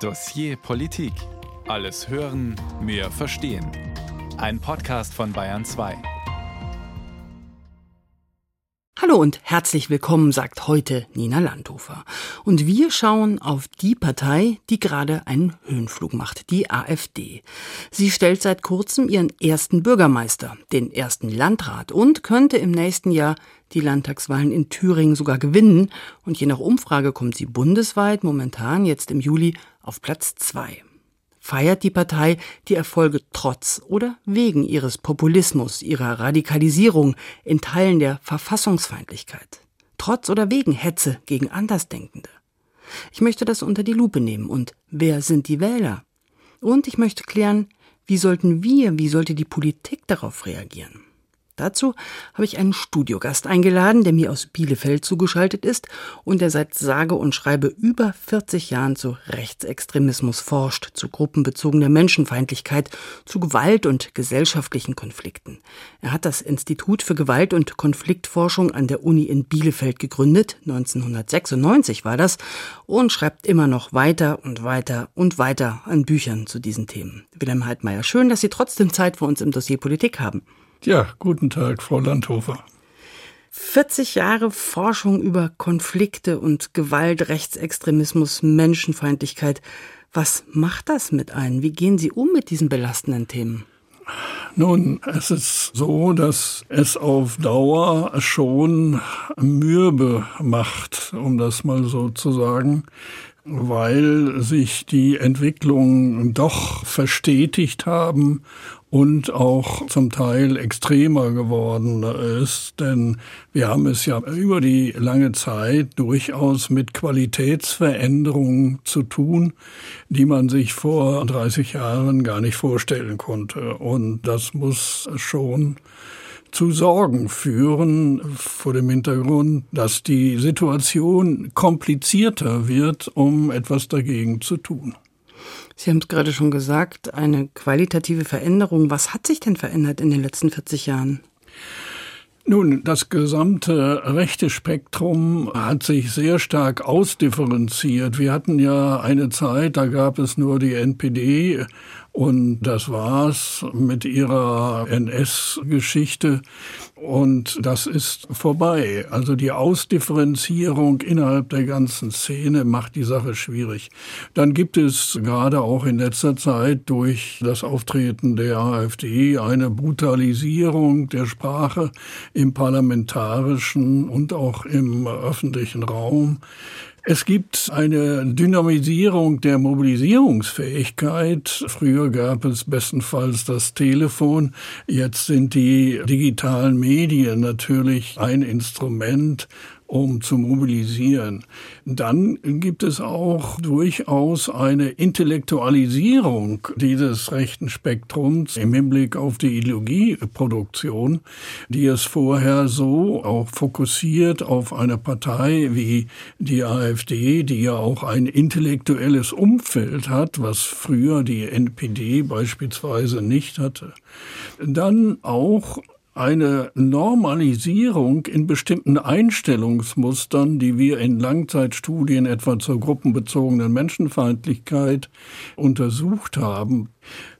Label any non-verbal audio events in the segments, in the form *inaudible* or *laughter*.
Dossier Politik. Alles hören, mehr verstehen. Ein Podcast von Bayern 2. Hallo und herzlich willkommen, sagt heute Nina Landhofer. Und wir schauen auf die Partei, die gerade einen Höhenflug macht, die AfD. Sie stellt seit kurzem ihren ersten Bürgermeister, den ersten Landrat und könnte im nächsten Jahr die Landtagswahlen in Thüringen sogar gewinnen. Und je nach Umfrage kommt sie bundesweit momentan jetzt im Juli auf Platz zwei feiert die Partei die Erfolge trotz oder wegen ihres Populismus, ihrer Radikalisierung, in Teilen der Verfassungsfeindlichkeit, trotz oder wegen Hetze gegen Andersdenkende. Ich möchte das unter die Lupe nehmen und wer sind die Wähler? Und ich möchte klären, wie sollten wir, wie sollte die Politik darauf reagieren? Dazu habe ich einen Studiogast eingeladen, der mir aus Bielefeld zugeschaltet ist und der seit sage und schreibe über 40 Jahren zu Rechtsextremismus forscht, zu gruppenbezogener Menschenfeindlichkeit, zu Gewalt und gesellschaftlichen Konflikten. Er hat das Institut für Gewalt- und Konfliktforschung an der Uni in Bielefeld gegründet, 1996 war das, und schreibt immer noch weiter und weiter und weiter an Büchern zu diesen Themen. Wilhelm Heidmeier, schön, dass Sie trotzdem Zeit für uns im Dossier Politik haben. Ja, guten Tag, Frau Landhofer. 40 Jahre Forschung über Konflikte und Gewalt, Rechtsextremismus, Menschenfeindlichkeit. Was macht das mit einem? Wie gehen Sie um mit diesen belastenden Themen? Nun, es ist so, dass es auf Dauer schon mürbe macht, um das mal so zu sagen, weil sich die Entwicklungen doch verstetigt haben und auch zum Teil extremer geworden ist. Denn wir haben es ja über die lange Zeit durchaus mit Qualitätsveränderungen zu tun, die man sich vor 30 Jahren gar nicht vorstellen konnte. Und das muss schon zu Sorgen führen vor dem Hintergrund, dass die Situation komplizierter wird, um etwas dagegen zu tun. Sie haben es gerade schon gesagt, eine qualitative Veränderung. Was hat sich denn verändert in den letzten 40 Jahren? Nun, das gesamte rechte Spektrum hat sich sehr stark ausdifferenziert. Wir hatten ja eine Zeit, da gab es nur die NPD und das war's mit ihrer NS-Geschichte. Und das ist vorbei. Also die Ausdifferenzierung innerhalb der ganzen Szene macht die Sache schwierig. Dann gibt es gerade auch in letzter Zeit durch das Auftreten der AfD eine Brutalisierung der Sprache im parlamentarischen und auch im öffentlichen Raum. Es gibt eine Dynamisierung der Mobilisierungsfähigkeit. Früher gab es bestenfalls das Telefon. Jetzt sind die digitalen Medien natürlich ein Instrument, um zu mobilisieren. Dann gibt es auch durchaus eine Intellektualisierung dieses rechten Spektrums im Hinblick auf die Ideologieproduktion, die es vorher so auch fokussiert auf eine Partei wie die AfD, die ja auch ein intellektuelles Umfeld hat, was früher die NPD beispielsweise nicht hatte. Dann auch eine Normalisierung in bestimmten Einstellungsmustern, die wir in Langzeitstudien etwa zur gruppenbezogenen Menschenfeindlichkeit untersucht haben,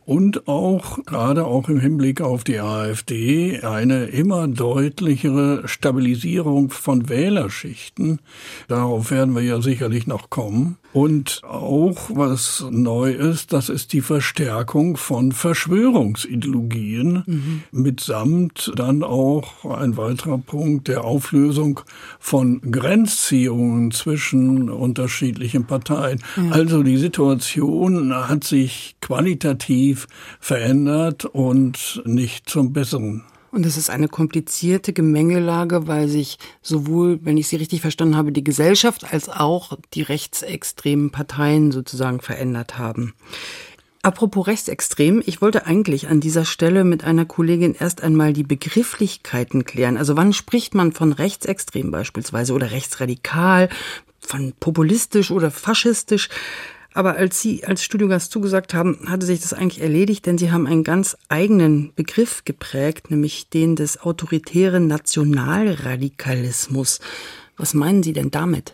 und auch gerade auch im Hinblick auf die AfD eine immer deutlichere Stabilisierung von Wählerschichten. Darauf werden wir ja sicherlich noch kommen. Und auch was neu ist, das ist die Verstärkung von Verschwörungsideologien mhm. mitsamt dann auch ein weiterer Punkt der Auflösung von Grenzziehungen zwischen unterschiedlichen Parteien. Mhm. Also die Situation hat sich qualitativ verändert und nicht zum Besseren. Und es ist eine komplizierte Gemengelage, weil sich sowohl, wenn ich Sie richtig verstanden habe, die Gesellschaft als auch die rechtsextremen Parteien sozusagen verändert haben. Apropos rechtsextrem, ich wollte eigentlich an dieser Stelle mit einer Kollegin erst einmal die Begrifflichkeiten klären. Also wann spricht man von rechtsextrem beispielsweise oder rechtsradikal, von populistisch oder faschistisch? Aber als Sie als Studiogast zugesagt haben, hatte sich das eigentlich erledigt, denn Sie haben einen ganz eigenen Begriff geprägt, nämlich den des autoritären Nationalradikalismus. Was meinen Sie denn damit?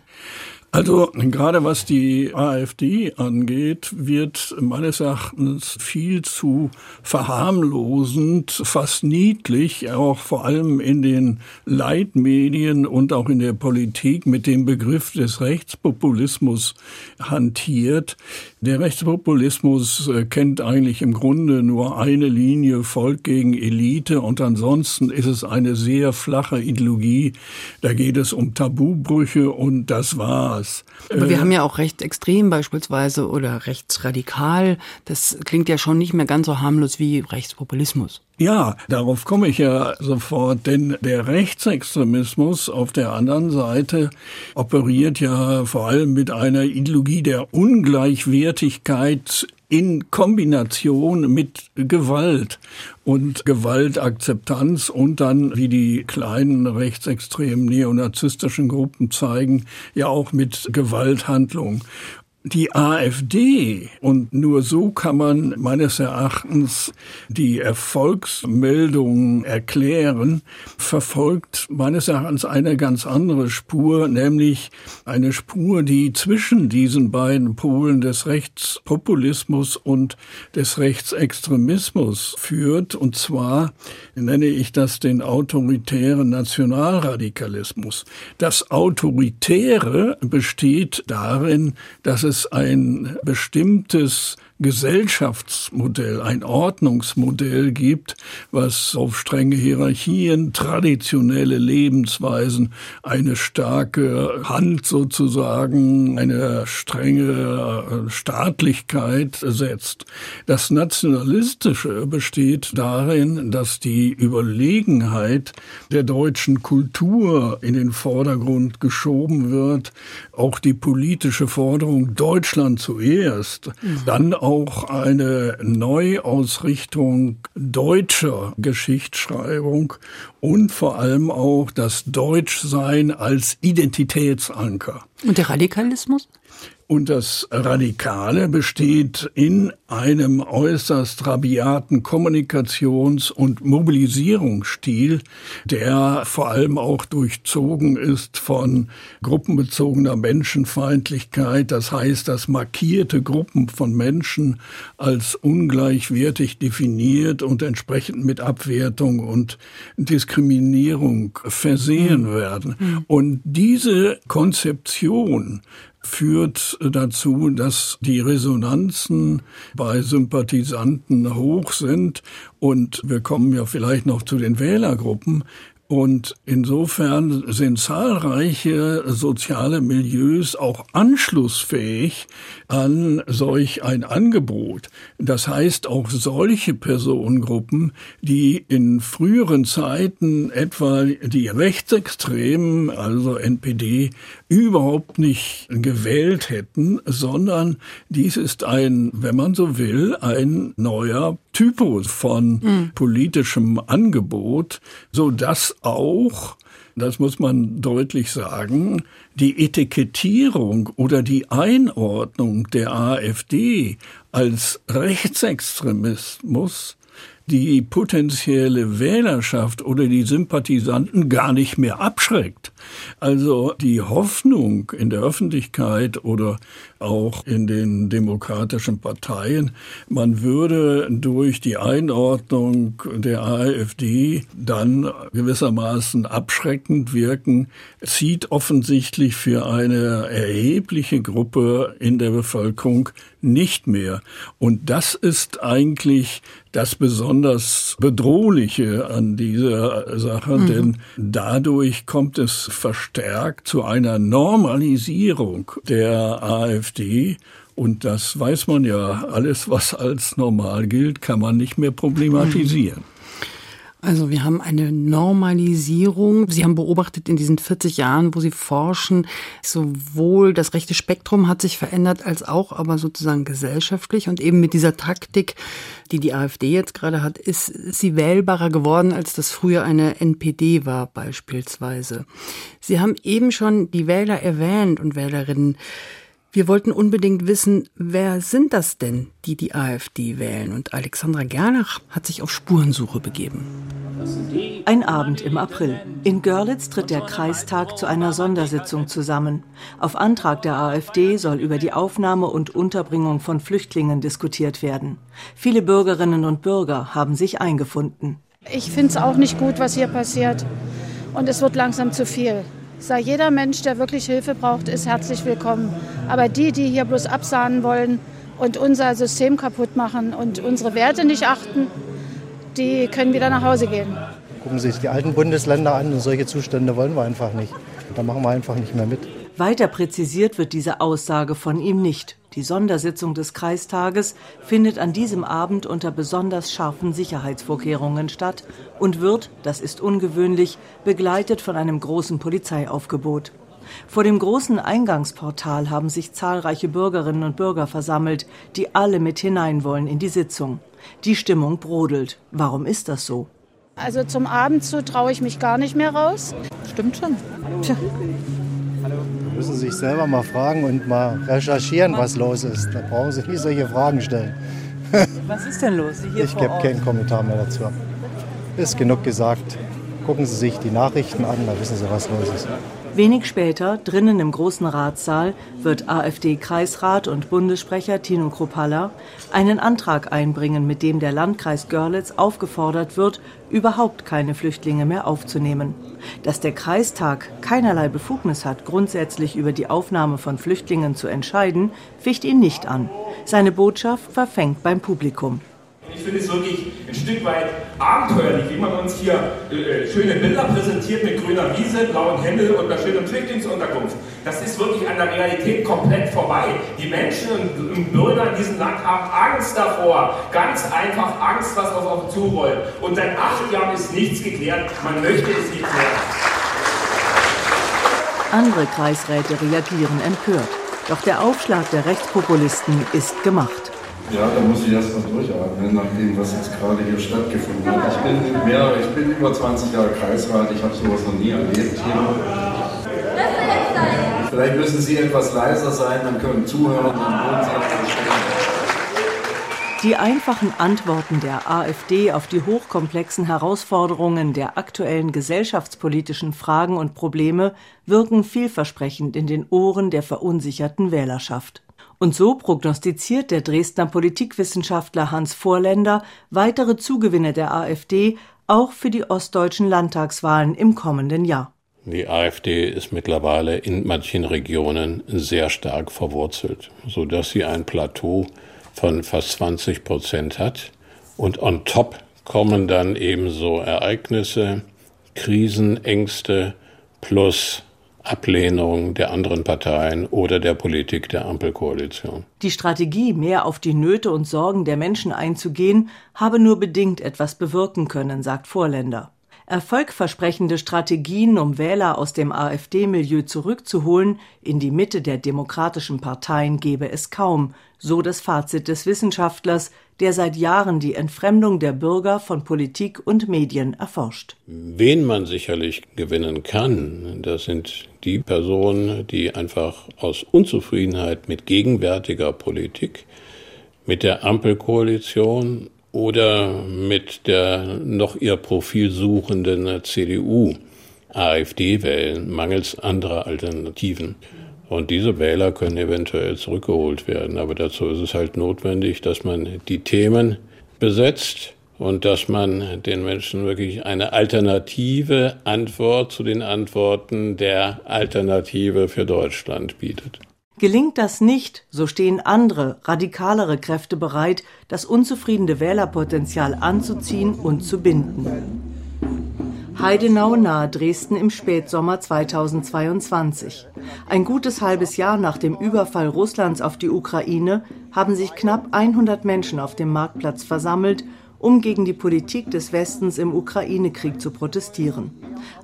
Also gerade was die AfD angeht, wird meines Erachtens viel zu verharmlosend, fast niedlich, auch vor allem in den Leitmedien und auch in der Politik mit dem Begriff des Rechtspopulismus hantiert. Der Rechtspopulismus äh, kennt eigentlich im Grunde nur eine Linie, Volk gegen Elite und ansonsten ist es eine sehr flache Ideologie. Da geht es um Tabubrüche und das war anders. Aber wir äh, haben ja auch rechtsextrem beispielsweise oder rechtsradikal. Das klingt ja schon nicht mehr ganz so harmlos wie Rechtspopulismus. Ja, darauf komme ich ja sofort, denn der Rechtsextremismus auf der anderen Seite operiert ja vor allem mit einer Ideologie der Ungleichwertigkeit in Kombination mit Gewalt und Gewaltakzeptanz und dann, wie die kleinen rechtsextremen neonazistischen Gruppen zeigen, ja auch mit Gewalthandlungen die AfD, und nur so kann man meines Erachtens die Erfolgsmeldungen erklären, verfolgt meines Erachtens eine ganz andere Spur, nämlich eine Spur, die zwischen diesen beiden Polen des Rechtspopulismus und des Rechtsextremismus führt, und zwar nenne ich das den autoritären Nationalradikalismus. Das Autoritäre besteht darin, dass es es ein bestimmtes Gesellschaftsmodell, ein Ordnungsmodell gibt, was auf strenge Hierarchien, traditionelle Lebensweisen, eine starke Hand sozusagen, eine strenge Staatlichkeit setzt. Das Nationalistische besteht darin, dass die Überlegenheit der deutschen Kultur in den Vordergrund geschoben wird, auch die politische Forderung Deutschland zuerst, mhm. dann auch auch eine Neuausrichtung deutscher Geschichtsschreibung und vor allem auch das Deutschsein als Identitätsanker. Und der Radikalismus? Und das Radikale besteht in einem äußerst rabiaten Kommunikations- und Mobilisierungsstil, der vor allem auch durchzogen ist von gruppenbezogener Menschenfeindlichkeit. Das heißt, dass markierte Gruppen von Menschen als ungleichwertig definiert und entsprechend mit Abwertung und Diskriminierung versehen mhm. werden. Mhm. Und diese Konzeption führt dazu, dass die Resonanzen bei Sympathisanten hoch sind und wir kommen ja vielleicht noch zu den Wählergruppen, und insofern sind zahlreiche soziale Milieus auch anschlussfähig an solch ein Angebot. Das heißt, auch solche Personengruppen, die in früheren Zeiten etwa die Rechtsextremen, also NPD, überhaupt nicht gewählt hätten, sondern dies ist ein, wenn man so will, ein neuer Typus von mhm. politischem Angebot, so dass auch das muss man deutlich sagen, die Etikettierung oder die Einordnung der AfD als Rechtsextremismus die potenzielle Wählerschaft oder die Sympathisanten gar nicht mehr abschreckt. Also die Hoffnung in der Öffentlichkeit oder auch in den demokratischen Parteien, man würde durch die Einordnung der AfD dann gewissermaßen abschreckend wirken, zieht offensichtlich für eine erhebliche Gruppe in der Bevölkerung nicht mehr. Und das ist eigentlich das besonders Bedrohliche an dieser Sache, mhm. denn dadurch kommt es verstärkt zu einer Normalisierung der AfD. Und das weiß man ja, alles, was als normal gilt, kann man nicht mehr *laughs* problematisieren. Also wir haben eine Normalisierung. Sie haben beobachtet in diesen 40 Jahren, wo Sie forschen, sowohl das rechte Spektrum hat sich verändert, als auch aber sozusagen gesellschaftlich. Und eben mit dieser Taktik, die die AfD jetzt gerade hat, ist sie wählbarer geworden, als das früher eine NPD war beispielsweise. Sie haben eben schon die Wähler erwähnt und Wählerinnen. Wir wollten unbedingt wissen, wer sind das denn, die die AfD wählen? Und Alexandra Gernach hat sich auf Spurensuche begeben. Ein Abend im April. In Görlitz tritt der Kreistag zu einer Sondersitzung zusammen. Auf Antrag der AfD soll über die Aufnahme und Unterbringung von Flüchtlingen diskutiert werden. Viele Bürgerinnen und Bürger haben sich eingefunden. Ich finde es auch nicht gut, was hier passiert. Und es wird langsam zu viel sei jeder Mensch, der wirklich Hilfe braucht, ist herzlich willkommen. Aber die, die hier bloß absahnen wollen und unser System kaputt machen und unsere Werte nicht achten, die können wieder nach Hause gehen. Gucken Sie sich die alten Bundesländer an und solche Zustände wollen wir einfach nicht. Da machen wir einfach nicht mehr mit. Weiter präzisiert wird diese Aussage von ihm nicht. Die Sondersitzung des Kreistages findet an diesem Abend unter besonders scharfen Sicherheitsvorkehrungen statt und wird, das ist ungewöhnlich, begleitet von einem großen Polizeiaufgebot. Vor dem großen Eingangsportal haben sich zahlreiche Bürgerinnen und Bürger versammelt, die alle mit hinein wollen in die Sitzung. Die Stimmung brodelt. Warum ist das so? Also zum Abend zu traue ich mich gar nicht mehr raus. Stimmt schon. Tja müssen Sie sich selber mal fragen und mal recherchieren, was los ist. Da brauchen Sie nicht solche Fragen stellen. *laughs* Was ist denn los? Hier ich gebe keinen Kommentar mehr dazu. Ist genug gesagt. Gucken Sie sich die Nachrichten an, da wissen Sie, was los ist. Wenig später, drinnen im großen Ratssaal, wird AfD-Kreisrat und Bundessprecher Tino Kropalla einen Antrag einbringen, mit dem der Landkreis Görlitz aufgefordert wird, überhaupt keine Flüchtlinge mehr aufzunehmen. Dass der Kreistag keinerlei Befugnis hat, grundsätzlich über die Aufnahme von Flüchtlingen zu entscheiden, ficht ihn nicht an. Seine Botschaft verfängt beim Publikum. Ich finde es wirklich ein Stück weit abenteuerlich, wie man uns hier äh, schöne Bilder präsentiert mit grüner Wiese, blauen Himmel und einer schönen Flüchtlingsunterkunft. Das ist wirklich an der Realität komplett vorbei. Die Menschen und Bürger in diesem Land haben Angst davor. Ganz einfach Angst, was auf uns zurollt. Und seit acht Jahren ist nichts geklärt. Man möchte es nicht klären. Andere Kreisräte reagieren empört. Doch der Aufschlag der Rechtspopulisten ist gemacht. Ja, da muss ich erst mal durchatmen, nach dem, was jetzt gerade hier stattgefunden hat. Ich bin, mehr, ich bin über 20 Jahre Kreisrat, ich habe sowas noch nie erlebt hier. Vielleicht müssen Sie etwas leiser sein, dann können zuhören, dann die einfachen Antworten der AfD auf die hochkomplexen Herausforderungen der aktuellen gesellschaftspolitischen Fragen und Probleme wirken vielversprechend in den Ohren der verunsicherten Wählerschaft. Und so prognostiziert der Dresdner Politikwissenschaftler Hans Vorländer weitere Zugewinne der AfD auch für die ostdeutschen Landtagswahlen im kommenden Jahr. Die AfD ist mittlerweile in manchen Regionen sehr stark verwurzelt, so dass sie ein Plateau von fast 20 Prozent hat. Und on top kommen dann ebenso Ereignisse, Krisen, Ängste plus Ablehnung der anderen Parteien oder der Politik der Ampelkoalition. Die Strategie, mehr auf die Nöte und Sorgen der Menschen einzugehen, habe nur bedingt etwas bewirken können, sagt Vorländer. Erfolgversprechende Strategien, um Wähler aus dem AfD-Milieu zurückzuholen, in die Mitte der demokratischen Parteien gebe es kaum, so das Fazit des Wissenschaftlers, der seit Jahren die Entfremdung der Bürger von Politik und Medien erforscht. Wen man sicherlich gewinnen kann, das sind die Personen, die einfach aus Unzufriedenheit mit gegenwärtiger Politik, mit der Ampelkoalition oder mit der noch ihr Profil suchenden CDU AfD wählen, mangels anderer Alternativen. Und diese Wähler können eventuell zurückgeholt werden. Aber dazu ist es halt notwendig, dass man die Themen besetzt und dass man den Menschen wirklich eine alternative Antwort zu den Antworten der Alternative für Deutschland bietet. Gelingt das nicht, so stehen andere, radikalere Kräfte bereit, das unzufriedene Wählerpotenzial anzuziehen und zu binden. Heidenau nahe Dresden im Spätsommer 2022. Ein gutes halbes Jahr nach dem Überfall Russlands auf die Ukraine haben sich knapp 100 Menschen auf dem Marktplatz versammelt, um gegen die Politik des Westens im Ukraine-Krieg zu protestieren.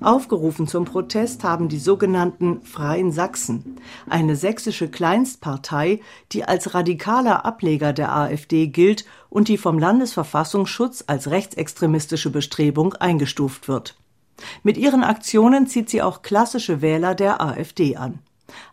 Aufgerufen zum Protest haben die sogenannten Freien Sachsen, eine sächsische Kleinstpartei, die als radikaler Ableger der AfD gilt und die vom Landesverfassungsschutz als rechtsextremistische Bestrebung eingestuft wird. Mit ihren Aktionen zieht sie auch klassische Wähler der AfD an.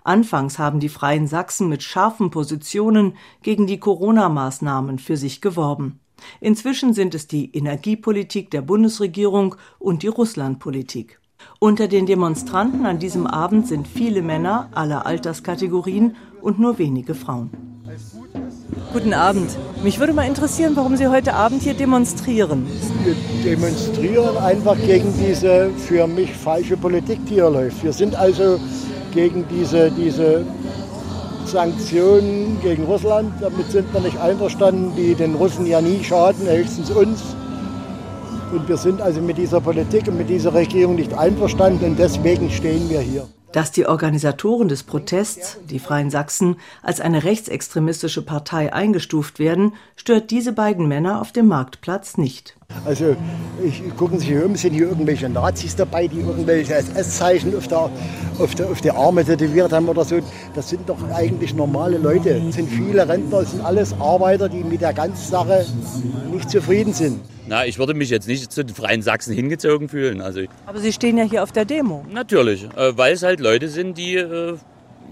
Anfangs haben die Freien Sachsen mit scharfen Positionen gegen die Corona-Maßnahmen für sich geworben. Inzwischen sind es die Energiepolitik der Bundesregierung und die Russlandpolitik. Unter den Demonstranten an diesem Abend sind viele Männer aller Alterskategorien und nur wenige Frauen. Guten Abend. Mich würde mal interessieren, warum Sie heute Abend hier demonstrieren. Wir demonstrieren einfach gegen diese für mich falsche Politik, die hier läuft. Wir sind also gegen diese, diese Sanktionen gegen Russland. Damit sind wir nicht einverstanden, die den Russen ja nie schaden, höchstens uns. Und wir sind also mit dieser Politik und mit dieser Regierung nicht einverstanden und deswegen stehen wir hier. Dass die Organisatoren des Protests, die Freien Sachsen, als eine rechtsextremistische Partei eingestuft werden, stört diese beiden Männer auf dem Marktplatz nicht. Also ich, gucken Sie hier um, sind hier irgendwelche Nazis dabei, die irgendwelche SS-Zeichen auf der, auf, der, auf der Arme tätowiert haben oder so. Das sind doch eigentlich normale Leute. Es sind viele Rentner, es sind alles Arbeiter, die mit der ganzen Sache nicht zufrieden sind. Na, ich würde mich jetzt nicht zu den Freien Sachsen hingezogen fühlen. Also, Aber Sie stehen ja hier auf der Demo. Natürlich, äh, weil es halt Leute sind, die äh,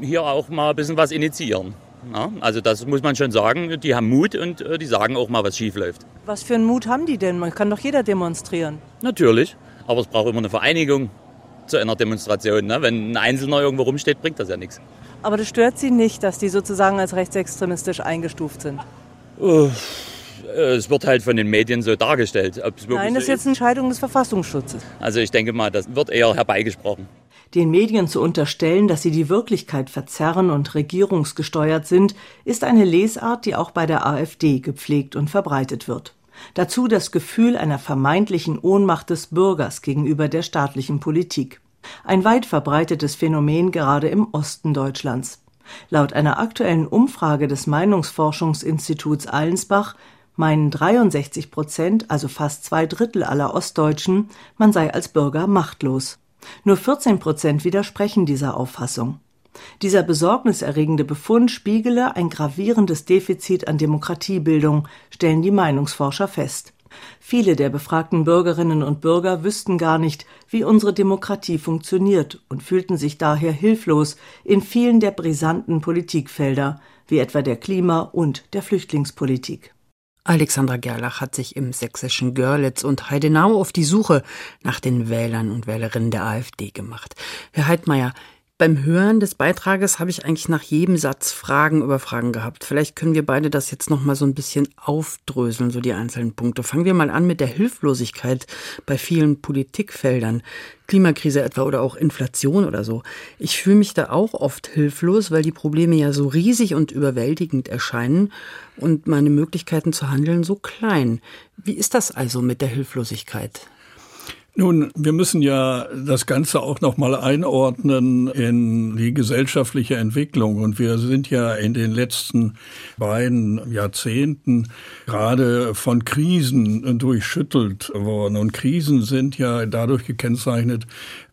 hier auch mal ein bisschen was initiieren. Ja, also das muss man schon sagen, die haben Mut und äh, die sagen auch mal, was schief läuft. Was für einen Mut haben die denn? Man kann doch jeder demonstrieren. Natürlich, aber es braucht immer eine Vereinigung zu einer Demonstration. Ne? Wenn ein Einzelner irgendwo rumsteht, bringt das ja nichts. Aber das stört Sie nicht, dass die sozusagen als rechtsextremistisch eingestuft sind? Uh, es wird halt von den Medien so dargestellt. Nein, das ist jetzt eine Entscheidung des Verfassungsschutzes. Also ich denke mal, das wird eher herbeigesprochen. Den Medien zu unterstellen, dass sie die Wirklichkeit verzerren und regierungsgesteuert sind, ist eine Lesart, die auch bei der AfD gepflegt und verbreitet wird. Dazu das Gefühl einer vermeintlichen Ohnmacht des Bürgers gegenüber der staatlichen Politik. Ein weit verbreitetes Phänomen gerade im Osten Deutschlands. Laut einer aktuellen Umfrage des Meinungsforschungsinstituts Allensbach meinen 63 Prozent, also fast zwei Drittel aller Ostdeutschen, man sei als Bürger machtlos. Nur 14 Prozent widersprechen dieser Auffassung. Dieser besorgniserregende Befund spiegele ein gravierendes Defizit an Demokratiebildung, stellen die Meinungsforscher fest. Viele der befragten Bürgerinnen und Bürger wüssten gar nicht, wie unsere Demokratie funktioniert und fühlten sich daher hilflos in vielen der brisanten Politikfelder, wie etwa der Klima- und der Flüchtlingspolitik. Alexandra Gerlach hat sich im sächsischen Görlitz und Heidenau auf die Suche nach den Wählern und Wählerinnen der AfD gemacht. Herr Heidmeier, beim Hören des Beitrages habe ich eigentlich nach jedem Satz Fragen über Fragen gehabt. Vielleicht können wir beide das jetzt noch mal so ein bisschen aufdröseln, so die einzelnen Punkte. Fangen wir mal an mit der Hilflosigkeit bei vielen Politikfeldern. Klimakrise etwa oder auch Inflation oder so. Ich fühle mich da auch oft hilflos, weil die Probleme ja so riesig und überwältigend erscheinen und meine Möglichkeiten zu handeln so klein. Wie ist das also mit der Hilflosigkeit? Nun, wir müssen ja das Ganze auch noch mal einordnen in die gesellschaftliche Entwicklung. Und wir sind ja in den letzten beiden Jahrzehnten gerade von Krisen durchschüttelt worden. Und Krisen sind ja dadurch gekennzeichnet,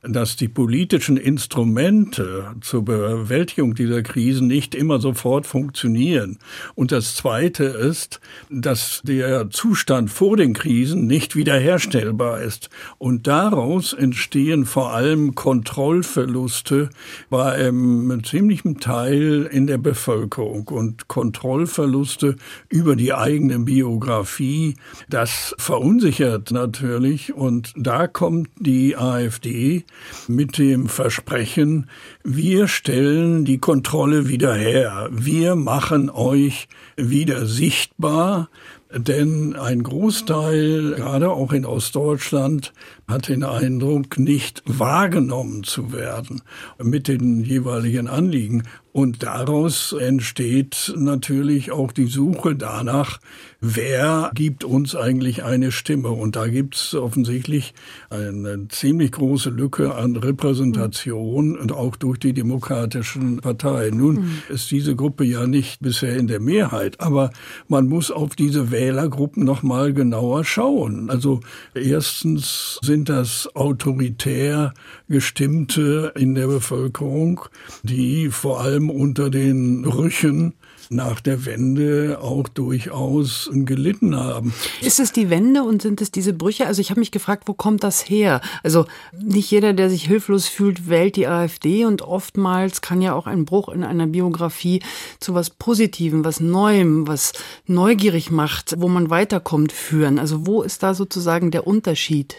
dass die politischen Instrumente zur Bewältigung dieser Krisen nicht immer sofort funktionieren. Und das Zweite ist, dass der Zustand vor den Krisen nicht wiederherstellbar ist. Und daraus entstehen vor allem Kontrollverluste bei einem ziemlichen Teil in der Bevölkerung und Kontrollverluste über die eigene Biografie. Das verunsichert natürlich und da kommt die AfD mit dem Versprechen, wir stellen die Kontrolle wieder her, wir machen euch wieder sichtbar, denn ein Großteil, gerade auch in Ostdeutschland, hat den Eindruck, nicht wahrgenommen zu werden mit den jeweiligen Anliegen. Und daraus entsteht natürlich auch die Suche danach, wer gibt uns eigentlich eine Stimme. Und da gibt es offensichtlich eine ziemlich große Lücke an Repräsentation und auch durch die demokratischen Parteien. Nun mhm. ist diese Gruppe ja nicht bisher in der Mehrheit, aber man muss auf diese Wählergruppen noch mal genauer schauen. Also erstens sind das autoritär gestimmte in der Bevölkerung, die vor allem unter den Rüchen nach der Wende auch durchaus gelitten haben. Ist es die Wende und sind es diese Brüche? Also ich habe mich gefragt, wo kommt das her? Also nicht jeder, der sich hilflos fühlt, wählt die AfD und oftmals kann ja auch ein Bruch in einer Biografie zu was Positivem, was Neuem, was neugierig macht, wo man weiterkommt, führen. Also wo ist da sozusagen der Unterschied?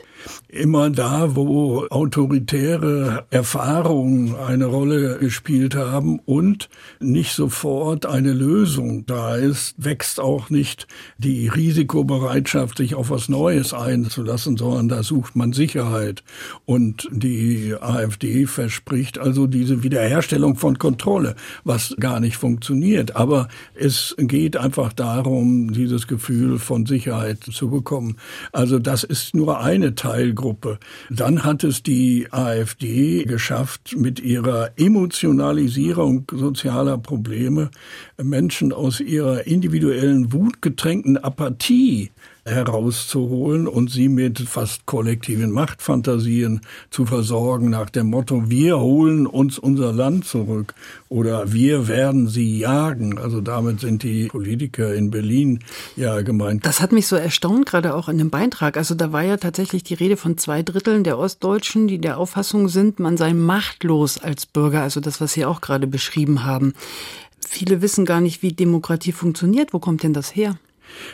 Immer da, wo autoritäre Erfahrungen eine Rolle gespielt haben und nicht sofort eine Lösung da ist, wächst auch nicht die Risikobereitschaft, sich auf was Neues einzulassen, sondern da sucht man Sicherheit. Und die AfD verspricht also diese Wiederherstellung von Kontrolle, was gar nicht funktioniert. Aber es geht einfach darum, dieses Gefühl von Sicherheit zu bekommen. Also das ist nur eine Teil Teilgruppe. Dann hat es die AfD geschafft, mit ihrer Emotionalisierung sozialer Probleme Menschen aus ihrer individuellen wutgetränkten Apathie herauszuholen und sie mit fast kollektiven Machtfantasien zu versorgen nach dem Motto, wir holen uns unser Land zurück oder wir werden sie jagen. Also damit sind die Politiker in Berlin ja gemeint. Das hat mich so erstaunt, gerade auch in dem Beitrag. Also da war ja tatsächlich die Rede von zwei Dritteln der Ostdeutschen, die der Auffassung sind, man sei machtlos als Bürger. Also das, was Sie auch gerade beschrieben haben. Viele wissen gar nicht, wie Demokratie funktioniert. Wo kommt denn das her?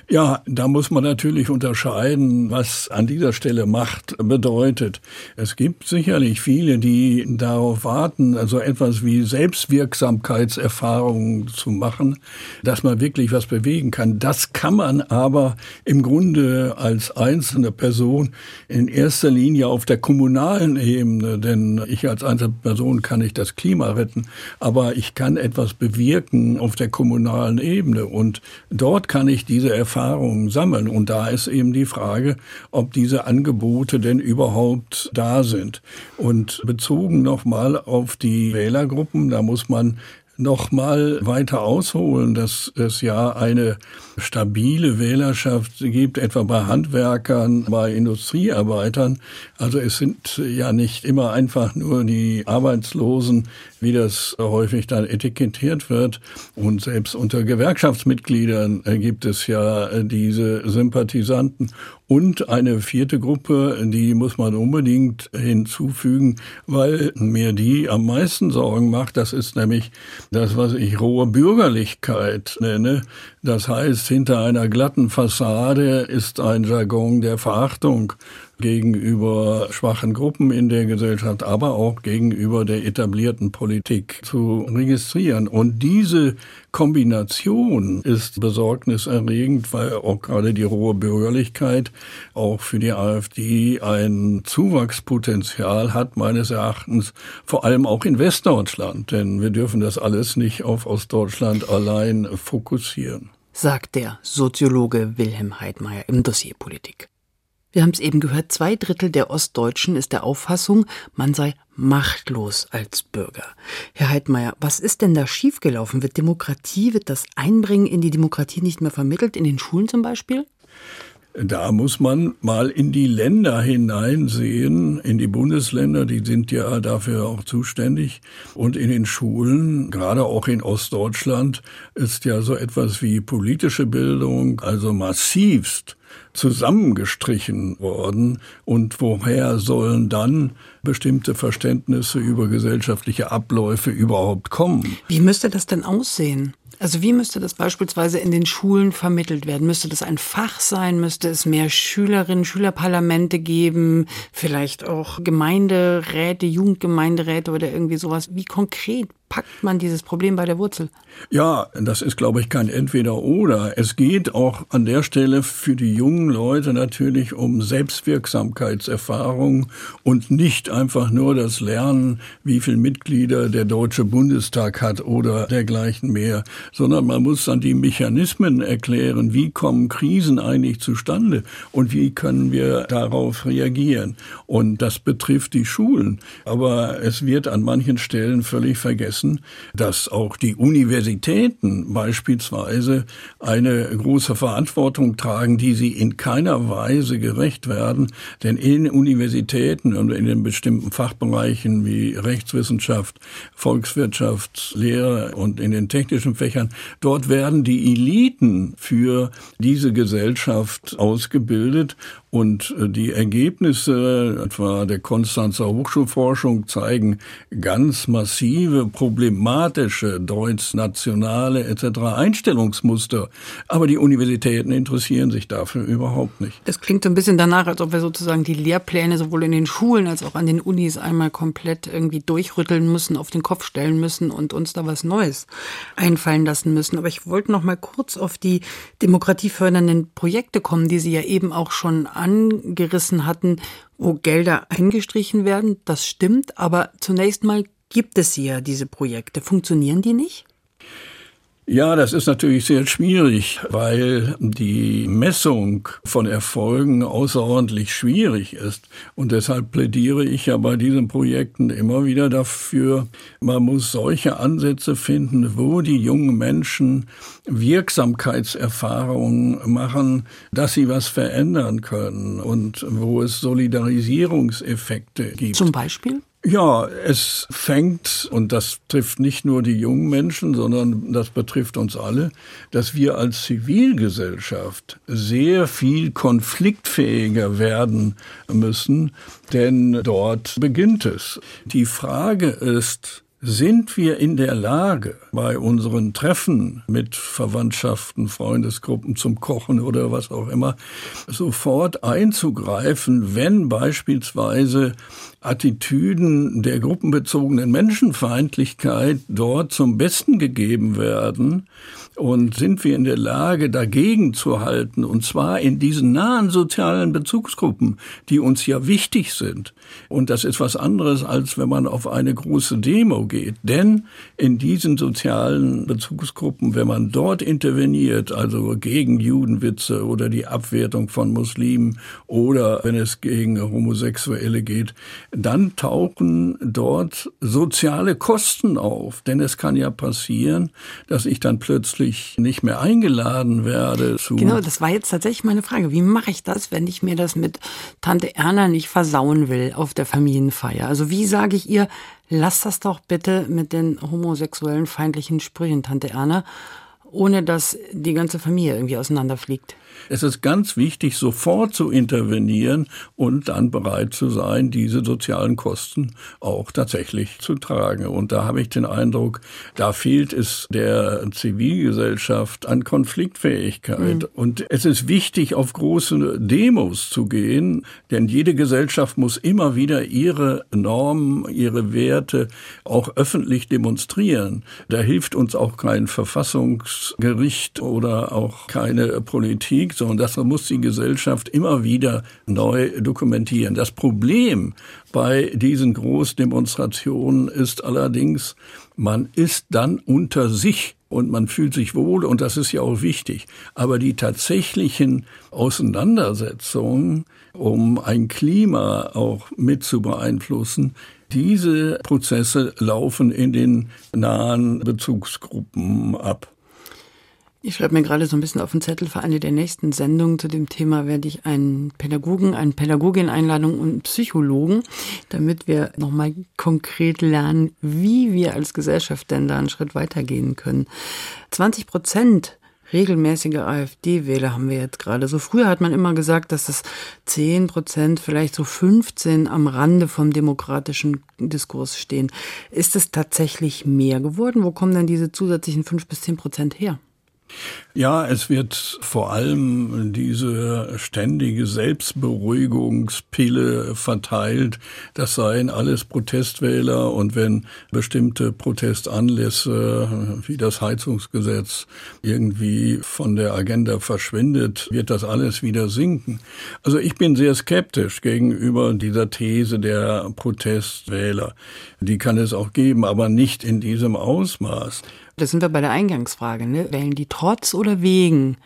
Ja, da muss man natürlich unterscheiden, was an dieser Stelle Macht bedeutet. Es gibt sicherlich viele, die darauf warten, also etwas wie Selbstwirksamkeitserfahrungen zu machen, dass man wirklich was bewegen kann. Das kann man aber im Grunde als einzelne Person in erster Linie auf der kommunalen Ebene, denn ich als einzelne Person kann nicht das Klima retten, aber ich kann etwas bewirken auf der kommunalen Ebene und dort kann ich diese diese Erfahrungen sammeln. Und da ist eben die Frage, ob diese Angebote denn überhaupt da sind. Und bezogen nochmal auf die Wählergruppen, da muss man noch mal weiter ausholen, dass es ja eine stabile Wählerschaft gibt, etwa bei Handwerkern, bei Industriearbeitern. Also es sind ja nicht immer einfach nur die Arbeitslosen, wie das häufig dann etikettiert wird. Und selbst unter Gewerkschaftsmitgliedern gibt es ja diese Sympathisanten. Und eine vierte Gruppe, die muss man unbedingt hinzufügen, weil mir die am meisten Sorgen macht. Das ist nämlich das, was ich rohe Bürgerlichkeit nenne. Das heißt, hinter einer glatten Fassade ist ein Jargon der Verachtung gegenüber schwachen Gruppen in der Gesellschaft, aber auch gegenüber der etablierten Politik zu registrieren. Und diese Kombination ist besorgniserregend, weil auch gerade die rohe Bürgerlichkeit auch für die AfD ein Zuwachspotenzial hat, meines Erachtens, vor allem auch in Westdeutschland. Denn wir dürfen das alles nicht auf Ostdeutschland allein fokussieren. Sagt der Soziologe Wilhelm Heidmeier im Dossier Politik. Wir haben es eben gehört, zwei Drittel der Ostdeutschen ist der Auffassung, man sei machtlos als Bürger. Herr Heidmeier, was ist denn da schiefgelaufen? Wird Demokratie, wird das Einbringen in die Demokratie nicht mehr vermittelt, in den Schulen zum Beispiel? Da muss man mal in die Länder hineinsehen, in die Bundesländer, die sind ja dafür auch zuständig. Und in den Schulen, gerade auch in Ostdeutschland, ist ja so etwas wie politische Bildung, also massivst zusammengestrichen worden und woher sollen dann bestimmte Verständnisse über gesellschaftliche Abläufe überhaupt kommen? Wie müsste das denn aussehen? Also wie müsste das beispielsweise in den Schulen vermittelt werden? Müsste das ein Fach sein? Müsste es mehr Schülerinnen, Schülerparlamente geben? Vielleicht auch Gemeinderäte, Jugendgemeinderäte oder irgendwie sowas? Wie konkret packt man dieses Problem bei der Wurzel? Ja, das ist, glaube ich, kein Entweder-Oder. Es geht auch an der Stelle für die jungen Leute natürlich um Selbstwirksamkeitserfahrung und nicht einfach nur das Lernen, wie viele Mitglieder der Deutsche Bundestag hat oder dergleichen mehr, sondern man muss dann die Mechanismen erklären, wie kommen Krisen eigentlich zustande und wie können wir darauf reagieren. Und das betrifft die Schulen. Aber es wird an manchen Stellen völlig vergessen, wissen, dass auch die Universitäten beispielsweise eine große Verantwortung tragen, die sie in keiner Weise gerecht werden. Denn in Universitäten und in den bestimmten Fachbereichen wie Rechtswissenschaft, Volkswirtschaft, Lehre und in den technischen Fächern, dort werden die Eliten für diese Gesellschaft ausgebildet und äh, die Ergebnisse etwa der Konstanzer Hochschulforschung zeigen ganz massive, problematische deutsch-nationale etc. Einstellungsmuster. Aber die Universitäten interessieren sich dafür überhaupt nicht. Das klingt so ein bisschen danach, als ob wir sozusagen die Lehrpläne sowohl in den Schulen als auch an den Unis einmal komplett irgendwie durchrütteln müssen, auf den Kopf stellen müssen und uns da was Neues einfallen lassen müssen. Aber ich wollte noch mal kurz auf die demokratiefördernden Projekte kommen, die Sie ja eben auch schon angerissen hatten, wo Gelder eingestrichen werden. Das stimmt, aber zunächst mal gibt es ja diese Projekte. Funktionieren die nicht? Ja, das ist natürlich sehr schwierig, weil die Messung von Erfolgen außerordentlich schwierig ist. Und deshalb plädiere ich ja bei diesen Projekten immer wieder dafür, man muss solche Ansätze finden, wo die jungen Menschen Wirksamkeitserfahrungen machen, dass sie was verändern können und wo es Solidarisierungseffekte gibt. Zum Beispiel? Ja, es fängt, und das trifft nicht nur die jungen Menschen, sondern das betrifft uns alle, dass wir als Zivilgesellschaft sehr viel konfliktfähiger werden müssen, denn dort beginnt es. Die Frage ist, sind wir in der Lage, bei unseren Treffen mit Verwandtschaften, Freundesgruppen zum Kochen oder was auch immer, sofort einzugreifen, wenn beispielsweise Attitüden der gruppenbezogenen Menschenfeindlichkeit dort zum Besten gegeben werden und sind wir in der Lage, dagegen zu halten, und zwar in diesen nahen sozialen Bezugsgruppen, die uns ja wichtig sind. Und das ist was anderes, als wenn man auf eine große Demo geht. Denn in diesen sozialen Bezugsgruppen, wenn man dort interveniert, also gegen Judenwitze oder die Abwertung von Muslimen oder wenn es gegen Homosexuelle geht, dann tauchen dort soziale Kosten auf. Denn es kann ja passieren, dass ich dann plötzlich ich nicht mehr eingeladen werde zu. Genau, das war jetzt tatsächlich meine Frage. Wie mache ich das, wenn ich mir das mit Tante Erna nicht versauen will auf der Familienfeier? Also wie sage ich ihr, lass das doch bitte mit den homosexuellen feindlichen Sprüchen, Tante Erna, ohne dass die ganze Familie irgendwie auseinanderfliegt? Es ist ganz wichtig, sofort zu intervenieren und dann bereit zu sein, diese sozialen Kosten auch tatsächlich zu tragen. Und da habe ich den Eindruck, da fehlt es der Zivilgesellschaft an Konfliktfähigkeit. Mhm. Und es ist wichtig, auf große Demos zu gehen, denn jede Gesellschaft muss immer wieder ihre Normen, ihre Werte auch öffentlich demonstrieren. Da hilft uns auch kein Verfassungsgericht oder auch keine Politik Krieg, sondern das muss die Gesellschaft immer wieder neu dokumentieren. Das Problem bei diesen Großdemonstrationen ist allerdings, man ist dann unter sich und man fühlt sich wohl und das ist ja auch wichtig. Aber die tatsächlichen Auseinandersetzungen, um ein Klima auch mit zu beeinflussen, diese Prozesse laufen in den nahen Bezugsgruppen ab. Ich schreibe mir gerade so ein bisschen auf den Zettel für eine der nächsten Sendungen zu dem Thema werde ich einen Pädagogen, eine Pädagogin einladen und einen Psychologen, damit wir nochmal konkret lernen, wie wir als Gesellschaft denn da einen Schritt weitergehen können. 20 Prozent regelmäßige AfD-Wähler haben wir jetzt gerade. So früher hat man immer gesagt, dass das 10 Prozent, vielleicht so 15 am Rande vom demokratischen Diskurs stehen. Ist es tatsächlich mehr geworden? Wo kommen denn diese zusätzlichen 5 bis 10 Prozent her? Ja, es wird vor allem diese ständige Selbstberuhigungspille verteilt. Das seien alles Protestwähler und wenn bestimmte Protestanlässe wie das Heizungsgesetz irgendwie von der Agenda verschwindet, wird das alles wieder sinken. Also ich bin sehr skeptisch gegenüber dieser These der Protestwähler. Die kann es auch geben, aber nicht in diesem Ausmaß. Da sind wir bei der Eingangsfrage. Ne? Wählen die trotz oder wegen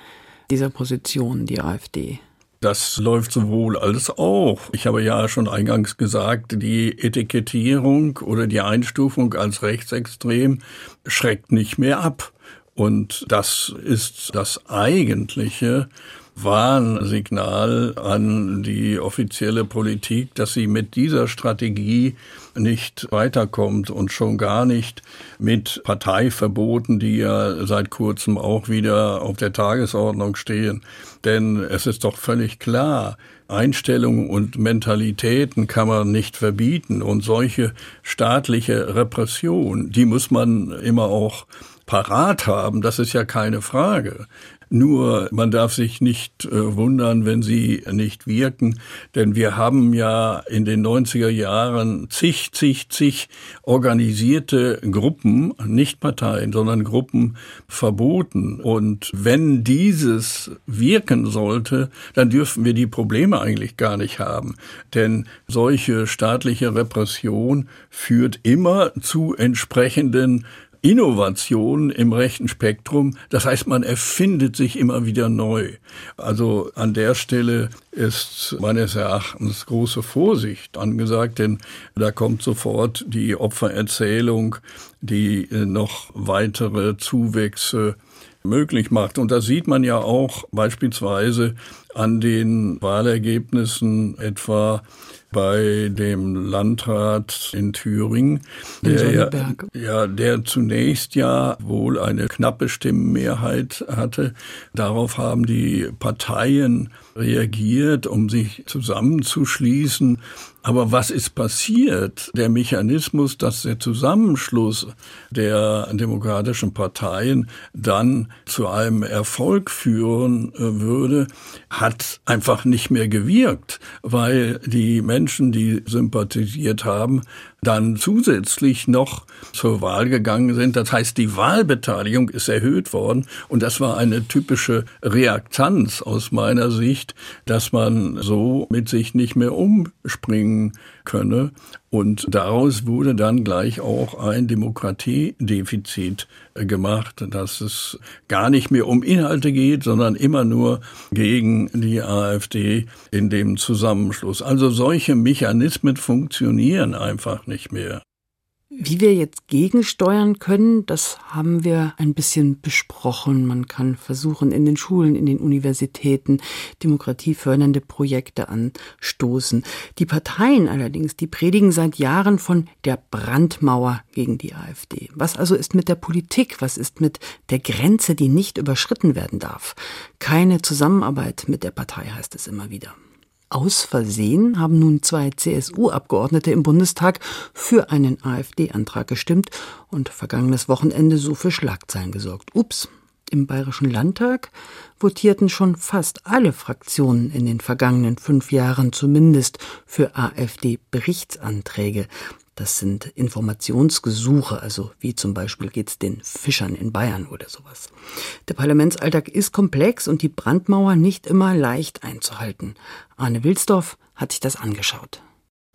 dieser Position die AfD? Das läuft sowohl als auch. Ich habe ja schon eingangs gesagt, die Etikettierung oder die Einstufung als rechtsextrem schreckt nicht mehr ab. Und das ist das eigentliche Warnsignal an die offizielle Politik, dass sie mit dieser Strategie nicht weiterkommt und schon gar nicht mit Parteiverboten, die ja seit kurzem auch wieder auf der Tagesordnung stehen. Denn es ist doch völlig klar, Einstellungen und Mentalitäten kann man nicht verbieten und solche staatliche Repression, die muss man immer auch parat haben, das ist ja keine Frage. Nur man darf sich nicht äh, wundern, wenn sie nicht wirken, denn wir haben ja in den 90er Jahren zig, zig, zig organisierte Gruppen, nicht Parteien, sondern Gruppen verboten. Und wenn dieses wirken sollte, dann dürfen wir die Probleme eigentlich gar nicht haben. Denn solche staatliche Repression führt immer zu entsprechenden Innovation im rechten Spektrum. Das heißt, man erfindet sich immer wieder neu. Also an der Stelle ist meines Erachtens große Vorsicht angesagt, denn da kommt sofort die Opfererzählung, die noch weitere Zuwächse möglich macht. Und das sieht man ja auch beispielsweise an den Wahlergebnissen etwa bei dem Landrat in Thüringen, der, ja, ja, der zunächst ja wohl eine knappe Stimmenmehrheit hatte. Darauf haben die Parteien reagiert, um sich zusammenzuschließen. Aber was ist passiert? Der Mechanismus, dass der Zusammenschluss der demokratischen Parteien dann zu einem Erfolg führen äh, würde, hat einfach nicht mehr gewirkt, weil die Menschen, die sympathisiert haben, dann zusätzlich noch zur Wahl gegangen sind. Das heißt, die Wahlbeteiligung ist erhöht worden und das war eine typische Reaktanz aus meiner Sicht, dass man so mit sich nicht mehr umspringen könne. Und daraus wurde dann gleich auch ein Demokratiedefizit gemacht, dass es gar nicht mehr um Inhalte geht, sondern immer nur gegen die AfD in dem Zusammenschluss. Also solche Mechanismen funktionieren einfach nicht mehr. Wie wir jetzt gegensteuern können, das haben wir ein bisschen besprochen. Man kann versuchen, in den Schulen, in den Universitäten demokratiefördernde Projekte anstoßen. Die Parteien allerdings, die predigen seit Jahren von der Brandmauer gegen die AfD. Was also ist mit der Politik? Was ist mit der Grenze, die nicht überschritten werden darf? Keine Zusammenarbeit mit der Partei heißt es immer wieder. Aus Versehen haben nun zwei CSU-Abgeordnete im Bundestag für einen AfD-Antrag gestimmt und vergangenes Wochenende so für Schlagzeilen gesorgt. Ups. Im Bayerischen Landtag votierten schon fast alle Fraktionen in den vergangenen fünf Jahren zumindest für AfD-Berichtsanträge. Das sind Informationsgesuche, also wie zum Beispiel geht's den Fischern in Bayern oder sowas. Der Parlamentsalltag ist komplex und die Brandmauer nicht immer leicht einzuhalten. Arne Wilsdorf hat sich das angeschaut.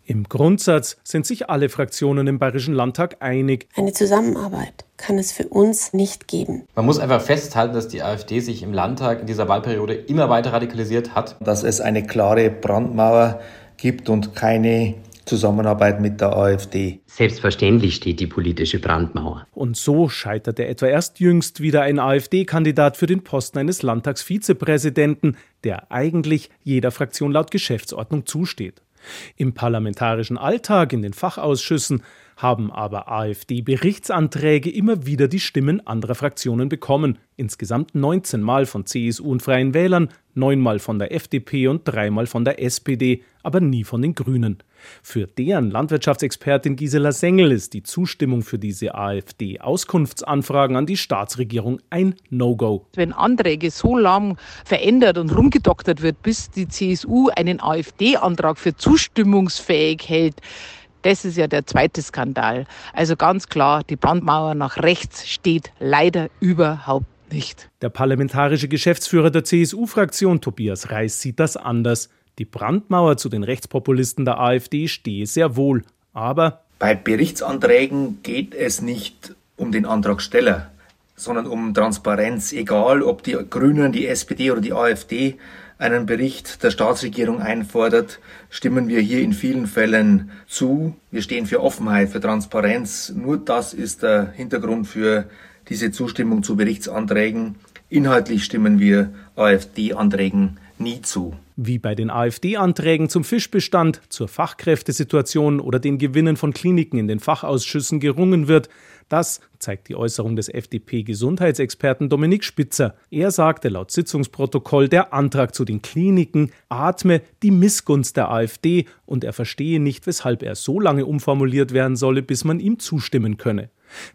Im Grundsatz sind sich alle Fraktionen im Bayerischen Landtag einig. Eine Zusammenarbeit kann es für uns nicht geben. Man muss einfach festhalten, dass die AfD sich im Landtag in dieser Wahlperiode immer weiter radikalisiert hat. Dass es eine klare Brandmauer gibt und keine Zusammenarbeit mit der AfD. Selbstverständlich steht die politische Brandmauer. Und so scheiterte etwa erst jüngst wieder ein AfD-Kandidat für den Posten eines Landtagsvizepräsidenten, der eigentlich jeder Fraktion laut Geschäftsordnung zusteht. Im parlamentarischen Alltag in den Fachausschüssen haben aber AfD-Berichtsanträge immer wieder die Stimmen anderer Fraktionen bekommen. Insgesamt 19 Mal von CSU und Freien Wählern, neunmal von der FDP und dreimal von der SPD, aber nie von den Grünen. Für deren Landwirtschaftsexpertin Gisela Sengel ist die Zustimmung für diese AfD-Auskunftsanfragen an die Staatsregierung ein No-Go. Wenn Anträge so lang verändert und rumgedoktert wird, bis die CSU einen AfD-Antrag für zustimmungsfähig hält, das ist ja der zweite Skandal. Also ganz klar, die Brandmauer nach rechts steht leider überhaupt nicht. Der parlamentarische Geschäftsführer der CSU-Fraktion Tobias Reis sieht das anders. Die Brandmauer zu den Rechtspopulisten der AfD stehe sehr wohl, aber bei Berichtsanträgen geht es nicht um den Antragsteller. sondern um Transparenz. Egal, ob die Grünen, die SPD oder die AfD einen Bericht der Staatsregierung einfordert, stimmen wir hier in vielen Fällen zu. Wir stehen für Offenheit, für Transparenz. Nur das ist der Hintergrund für diese Zustimmung zu Berichtsanträgen. Inhaltlich stimmen wir AfD-Anträgen nie zu. Wie bei den AfD-Anträgen zum Fischbestand, zur Fachkräftesituation oder den Gewinnen von Kliniken in den Fachausschüssen gerungen wird, das zeigt die Äußerung des FDP-Gesundheitsexperten Dominik Spitzer. Er sagte laut Sitzungsprotokoll, der Antrag zu den Kliniken atme die Missgunst der AfD und er verstehe nicht, weshalb er so lange umformuliert werden solle, bis man ihm zustimmen könne.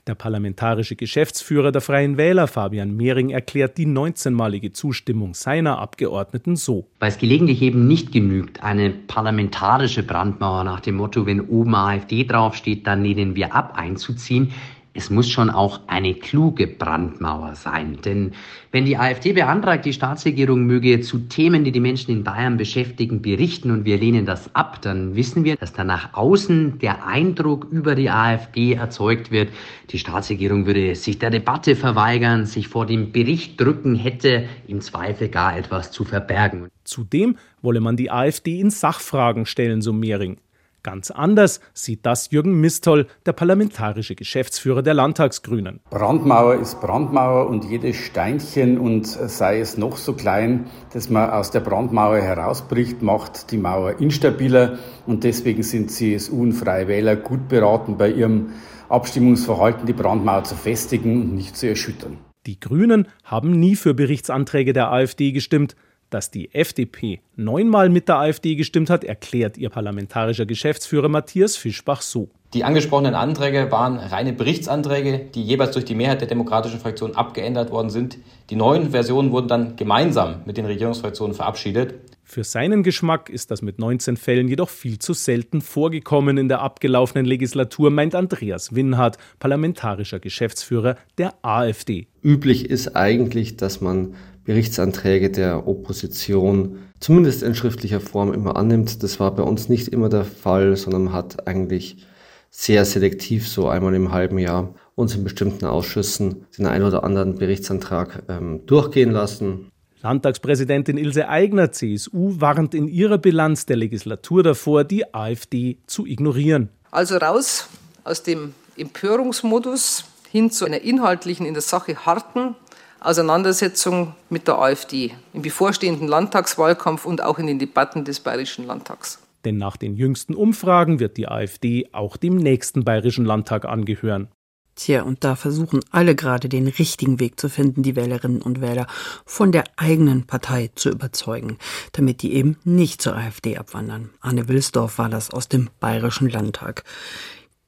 Der parlamentarische Geschäftsführer der Freien Wähler Fabian Mehring erklärt die 19-malige Zustimmung seiner Abgeordneten so. Weil es gelegentlich eben nicht genügt, eine parlamentarische Brandmauer nach dem Motto, wenn oben AfD draufsteht, dann lehnen wir ab, einzuziehen, es muss schon auch eine kluge Brandmauer sein. Denn wenn die AfD beantragt, die Staatsregierung möge zu Themen, die die Menschen in Bayern beschäftigen, berichten und wir lehnen das ab, dann wissen wir, dass da nach außen der Eindruck über die AfD erzeugt wird, die Staatsregierung würde sich der Debatte verweigern, sich vor dem Bericht drücken, hätte im Zweifel gar etwas zu verbergen. Zudem wolle man die AfD in Sachfragen stellen, so Mehring. Ganz anders sieht das Jürgen Mistoll, der parlamentarische Geschäftsführer der Landtagsgrünen. Brandmauer ist Brandmauer und jedes Steinchen und sei es noch so klein, das man aus der Brandmauer herausbricht, macht die Mauer instabiler und deswegen sind CSU und Freie Wähler gut beraten, bei ihrem Abstimmungsverhalten die Brandmauer zu festigen und nicht zu erschüttern. Die Grünen haben nie für Berichtsanträge der AfD gestimmt. Dass die FDP neunmal mit der AfD gestimmt hat, erklärt ihr parlamentarischer Geschäftsführer Matthias Fischbach so. Die angesprochenen Anträge waren reine Berichtsanträge, die jeweils durch die Mehrheit der demokratischen Fraktionen abgeändert worden sind. Die neuen Versionen wurden dann gemeinsam mit den Regierungsfraktionen verabschiedet. Für seinen Geschmack ist das mit 19 Fällen jedoch viel zu selten vorgekommen in der abgelaufenen Legislatur, meint Andreas Winhardt, parlamentarischer Geschäftsführer der AfD. Üblich ist eigentlich, dass man Berichtsanträge der Opposition zumindest in schriftlicher Form immer annimmt. Das war bei uns nicht immer der Fall, sondern man hat eigentlich sehr selektiv so einmal im halben Jahr uns in bestimmten Ausschüssen den ein oder anderen Berichtsantrag ähm, durchgehen lassen. Landtagspräsidentin Ilse Aigner, CSU, warnt in ihrer Bilanz der Legislatur davor, die AfD zu ignorieren. Also raus aus dem Empörungsmodus hin zu einer inhaltlichen, in der Sache harten Auseinandersetzung mit der AfD im bevorstehenden Landtagswahlkampf und auch in den Debatten des Bayerischen Landtags. Denn nach den jüngsten Umfragen wird die AfD auch dem nächsten Bayerischen Landtag angehören. Tja, und da versuchen alle gerade den richtigen Weg zu finden, die Wählerinnen und Wähler von der eigenen Partei zu überzeugen, damit die eben nicht zur AfD abwandern. Anne Wilsdorf war das aus dem Bayerischen Landtag.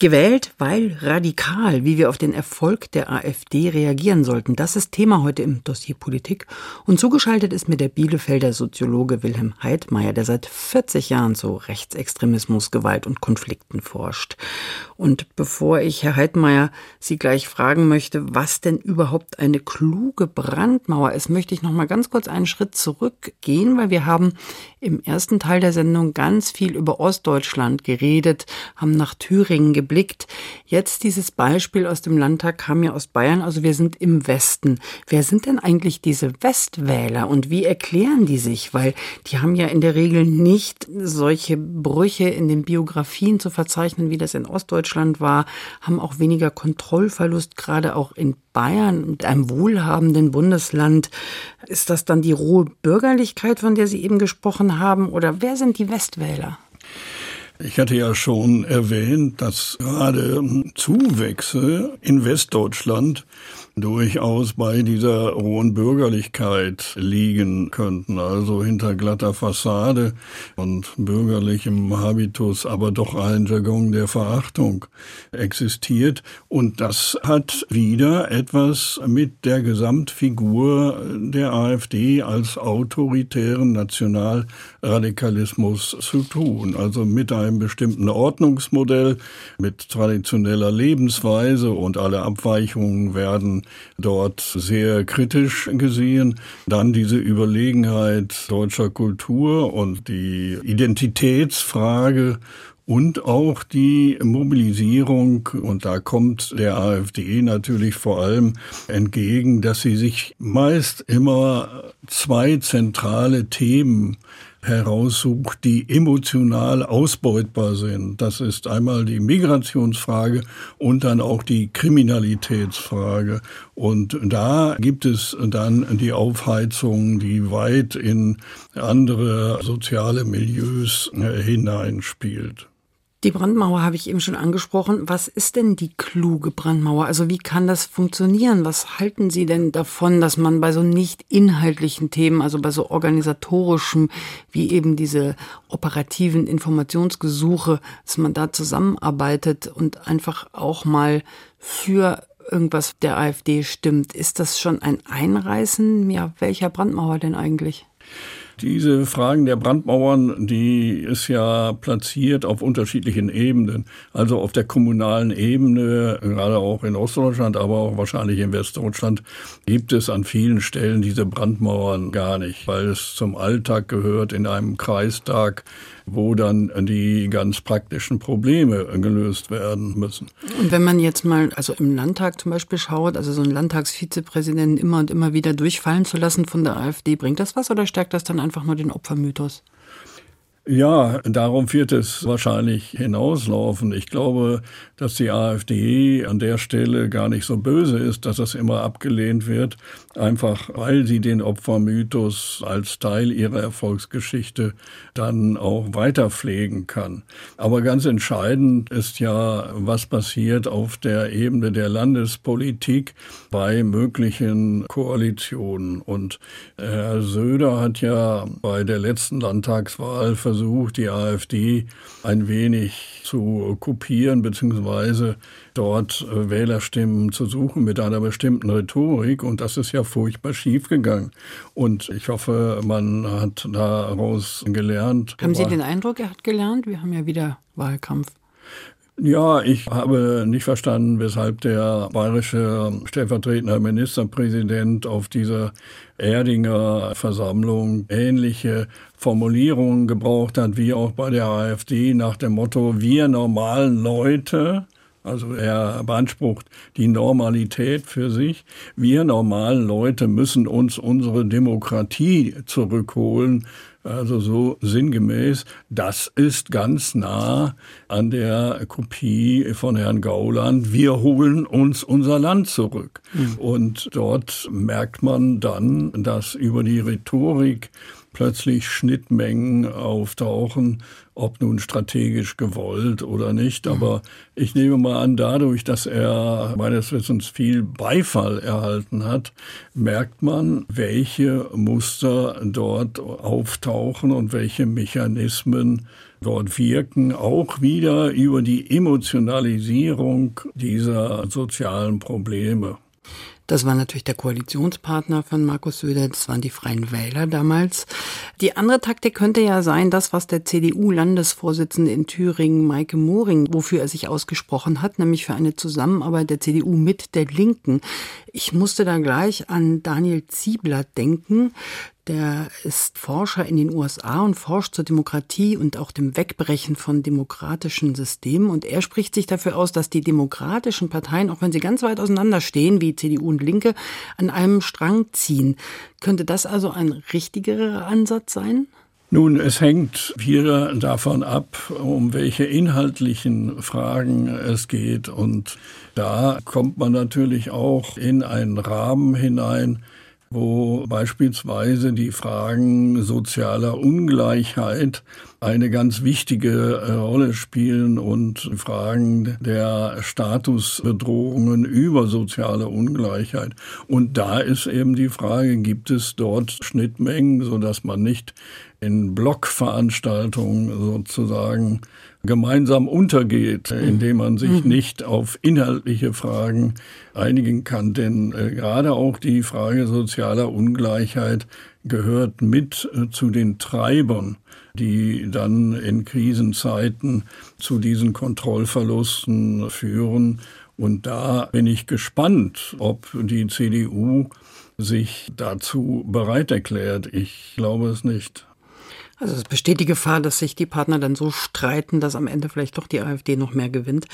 Gewählt, weil radikal, wie wir auf den Erfolg der AfD reagieren sollten. Das ist Thema heute im Dossier Politik. Und zugeschaltet ist mir der Bielefelder Soziologe Wilhelm Heidmeier, der seit 40 Jahren zu Rechtsextremismus, Gewalt und Konflikten forscht. Und bevor ich, Herr Heidmeier, Sie gleich fragen möchte, was denn überhaupt eine kluge Brandmauer ist, möchte ich noch mal ganz kurz einen Schritt zurückgehen, weil wir haben im ersten Teil der Sendung ganz viel über Ostdeutschland geredet, haben nach Thüringen geblickt. Jetzt dieses Beispiel aus dem Landtag kam ja aus Bayern, also wir sind im Westen. Wer sind denn eigentlich diese Westwähler und wie erklären die sich? Weil die haben ja in der Regel nicht solche Brüche in den Biografien zu verzeichnen, wie das in Ostdeutschland war, haben auch weniger Kontrollverlust, gerade auch in Bayern, mit einem wohlhabenden Bundesland. Ist das dann die rohe Bürgerlichkeit, von der Sie eben gesprochen haben? Oder wer sind die Westwähler? Ich hatte ja schon erwähnt, dass gerade Zuwächse in Westdeutschland durchaus bei dieser hohen Bürgerlichkeit liegen könnten, also hinter glatter Fassade und bürgerlichem Habitus, aber doch ein Jargon der Verachtung existiert. Und das hat wieder etwas mit der Gesamtfigur der AfD als autoritären Nationalradikalismus zu tun, also mit einem bestimmten Ordnungsmodell, mit traditioneller Lebensweise und alle Abweichungen werden dort sehr kritisch gesehen. Dann diese Überlegenheit deutscher Kultur und die Identitätsfrage und auch die Mobilisierung, und da kommt der AfD natürlich vor allem entgegen, dass sie sich meist immer zwei zentrale Themen heraussucht, die emotional ausbeutbar sind. Das ist einmal die Migrationsfrage und dann auch die Kriminalitätsfrage. Und da gibt es dann die Aufheizung, die weit in andere soziale Milieus äh, hineinspielt. Die Brandmauer habe ich eben schon angesprochen. Was ist denn die kluge Brandmauer? Also wie kann das funktionieren? Was halten Sie denn davon, dass man bei so nicht inhaltlichen Themen, also bei so organisatorischem, wie eben diese operativen Informationsgesuche, dass man da zusammenarbeitet und einfach auch mal für irgendwas der AfD stimmt? Ist das schon ein Einreißen? Ja, welcher Brandmauer denn eigentlich? Diese Fragen der Brandmauern, die ist ja platziert auf unterschiedlichen Ebenen. Also auf der kommunalen Ebene, gerade auch in Ostdeutschland, aber auch wahrscheinlich in Westdeutschland, gibt es an vielen Stellen diese Brandmauern gar nicht, weil es zum Alltag gehört in einem Kreistag wo dann die ganz praktischen Probleme gelöst werden müssen. Und wenn man jetzt mal, also im Landtag zum Beispiel schaut, also so einen Landtagsvizepräsidenten immer und immer wieder durchfallen zu lassen von der AfD, bringt das was oder stärkt das dann einfach nur den Opfermythos? Ja, darauf wird es wahrscheinlich hinauslaufen. Ich glaube, dass die AfD an der Stelle gar nicht so böse ist, dass das immer abgelehnt wird, einfach weil sie den Opfermythos als Teil ihrer Erfolgsgeschichte dann auch weiter pflegen kann. Aber ganz entscheidend ist ja, was passiert auf der Ebene der Landespolitik bei möglichen Koalitionen. Und Herr Söder hat ja bei der letzten Landtagswahl versucht, versucht, die AfD ein wenig zu kopieren, beziehungsweise dort äh, Wählerstimmen zu suchen mit einer bestimmten Rhetorik. Und das ist ja furchtbar schiefgegangen. Und ich hoffe, man hat daraus gelernt. Haben Sie den Eindruck, er hat gelernt? Wir haben ja wieder Wahlkampf. Ja, ich habe nicht verstanden, weshalb der bayerische stellvertretende Ministerpräsident auf dieser Erdinger Versammlung ähnliche Formulierungen gebraucht hat, wie auch bei der AfD nach dem Motto, wir normalen Leute, also er beansprucht die Normalität für sich. Wir normalen Leute müssen uns unsere Demokratie zurückholen. Also so sinngemäß, das ist ganz nah an der Kopie von Herrn Gauland. Wir holen uns unser Land zurück. Mhm. Und dort merkt man dann, dass über die Rhetorik plötzlich Schnittmengen auftauchen, ob nun strategisch gewollt oder nicht. Aber ich nehme mal an, dadurch, dass er meines Wissens viel Beifall erhalten hat, merkt man, welche Muster dort auftauchen und welche Mechanismen dort wirken, auch wieder über die Emotionalisierung dieser sozialen Probleme. Das war natürlich der Koalitionspartner von Markus Söder, das waren die Freien Wähler damals. Die andere Taktik könnte ja sein, das, was der CDU-Landesvorsitzende in Thüringen, Maike Moring, wofür er sich ausgesprochen hat, nämlich für eine Zusammenarbeit der CDU mit der Linken. Ich musste da gleich an Daniel Ziebler denken, der ist Forscher in den USA und forscht zur Demokratie und auch dem Wegbrechen von demokratischen Systemen. Und er spricht sich dafür aus, dass die demokratischen Parteien, auch wenn sie ganz weit auseinanderstehen, wie CDU und Linke, an einem Strang ziehen. Könnte das also ein richtigerer Ansatz sein? Nun, es hängt wieder davon ab, um welche inhaltlichen Fragen es geht. Und da kommt man natürlich auch in einen Rahmen hinein, wo beispielsweise die Fragen sozialer Ungleichheit eine ganz wichtige äh, Rolle spielen und Fragen der Statusbedrohungen über soziale Ungleichheit. Und da ist eben die Frage, gibt es dort Schnittmengen, so dass man nicht in Blockveranstaltungen sozusagen gemeinsam untergeht, indem man sich mhm. nicht auf inhaltliche Fragen einigen kann. Denn äh, gerade auch die Frage sozialer Ungleichheit gehört mit äh, zu den Treibern, die dann in Krisenzeiten zu diesen Kontrollverlusten führen. Und da bin ich gespannt, ob die CDU sich dazu bereit erklärt. Ich glaube es nicht. Also es besteht die Gefahr, dass sich die Partner dann so streiten, dass am Ende vielleicht doch die AfD noch mehr gewinnt.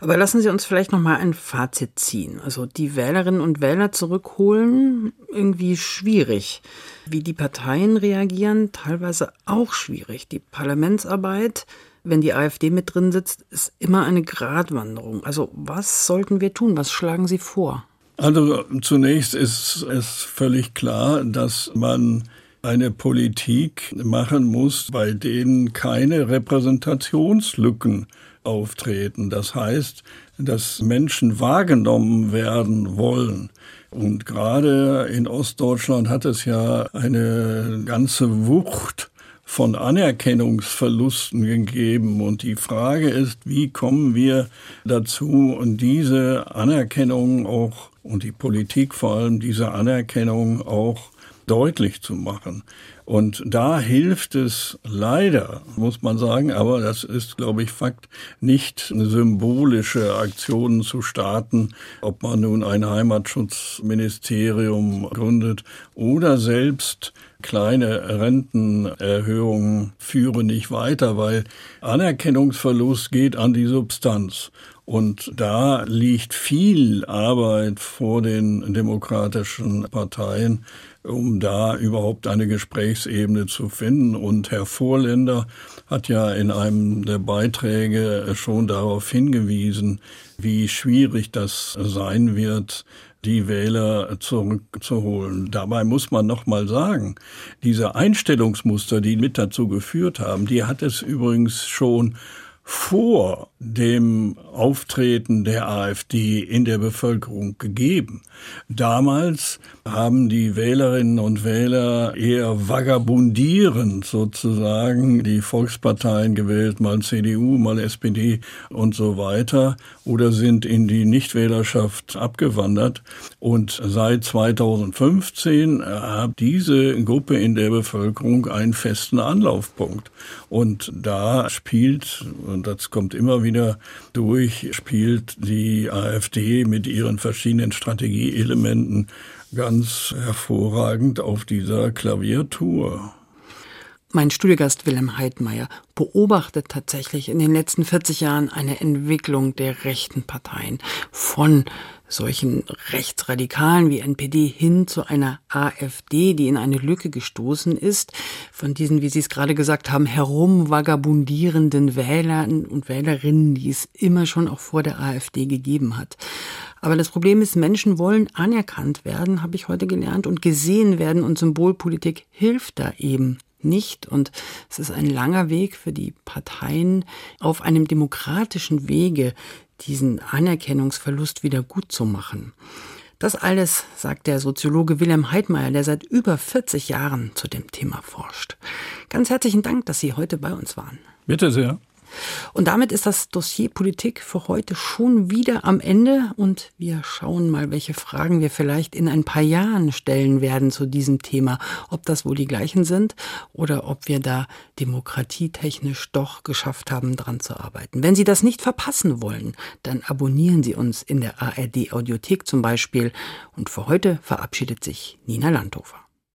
Aber lassen Sie uns vielleicht noch mal ein Fazit ziehen. Also die Wählerinnen und Wähler zurückholen, irgendwie schwierig. Wie die Parteien reagieren, teilweise auch schwierig. Die Parlamentsarbeit, wenn die AfD mit drin sitzt, ist immer eine Gratwanderung. Also was sollten wir tun? Was schlagen Sie vor? Also zunächst ist es völlig klar, dass man eine Politik machen muss, bei denen keine Repräsentationslücken auftreten. Das heißt, dass Menschen wahrgenommen werden wollen. Und gerade in Ostdeutschland hat es ja eine ganze Wucht von Anerkennungsverlusten gegeben. Und die Frage ist, wie kommen wir dazu, diese Anerkennung auch und die Politik vor allem diese Anerkennung auch deutlich zu machen. Und da hilft es leider, muss man sagen, aber das ist, glaube ich, Fakt, nicht symbolische Aktionen zu starten, ob man nun ein Heimatschutzministerium gründet oder selbst kleine Rentenerhöhungen führen nicht weiter, weil Anerkennungsverlust geht an die Substanz. Und da liegt viel Arbeit vor den demokratischen Parteien, um da überhaupt eine Gesprächsebene zu finden. Und Herr Vorländer hat ja in einem der Beiträge schon darauf hingewiesen, wie schwierig das sein wird, die Wähler zurückzuholen. Dabei muss man noch mal sagen, diese Einstellungsmuster, die mit dazu geführt haben, die hat es übrigens schon vor dem Auftreten der AfD in der Bevölkerung gegeben. Damals haben die Wählerinnen und Wähler eher vagabundierend sozusagen die Volksparteien gewählt, mal CDU, mal SPD und so weiter, oder sind in die Nichtwählerschaft abgewandert. Und seit 2015 hat diese Gruppe in der Bevölkerung einen festen Anlaufpunkt. Und da spielt, und das kommt immer wieder durch, spielt die AfD mit ihren verschiedenen Strategieelementen ganz hervorragend auf dieser Klaviatur. Mein Studiogast Wilhelm Heidmeier beobachtet tatsächlich in den letzten 40 Jahren eine Entwicklung der rechten Parteien von solchen Rechtsradikalen wie NPD hin zu einer AfD, die in eine Lücke gestoßen ist, von diesen, wie Sie es gerade gesagt haben, herumvagabundierenden Wählern und Wählerinnen, die es immer schon auch vor der AfD gegeben hat. Aber das Problem ist, Menschen wollen anerkannt werden, habe ich heute gelernt, und gesehen werden und Symbolpolitik hilft da eben nicht. Und es ist ein langer Weg für die Parteien, auf einem demokratischen Wege diesen Anerkennungsverlust wieder gut zu machen. Das alles sagt der Soziologe Wilhelm Heidmeier, der seit über 40 Jahren zu dem Thema forscht. Ganz herzlichen Dank, dass Sie heute bei uns waren. Bitte sehr. Und damit ist das Dossier Politik für heute schon wieder am Ende und wir schauen mal, welche Fragen wir vielleicht in ein paar Jahren stellen werden zu diesem Thema, ob das wohl die gleichen sind oder ob wir da demokratietechnisch doch geschafft haben, dran zu arbeiten. Wenn Sie das nicht verpassen wollen, dann abonnieren Sie uns in der ARD Audiothek zum Beispiel und für heute verabschiedet sich Nina Landhofer.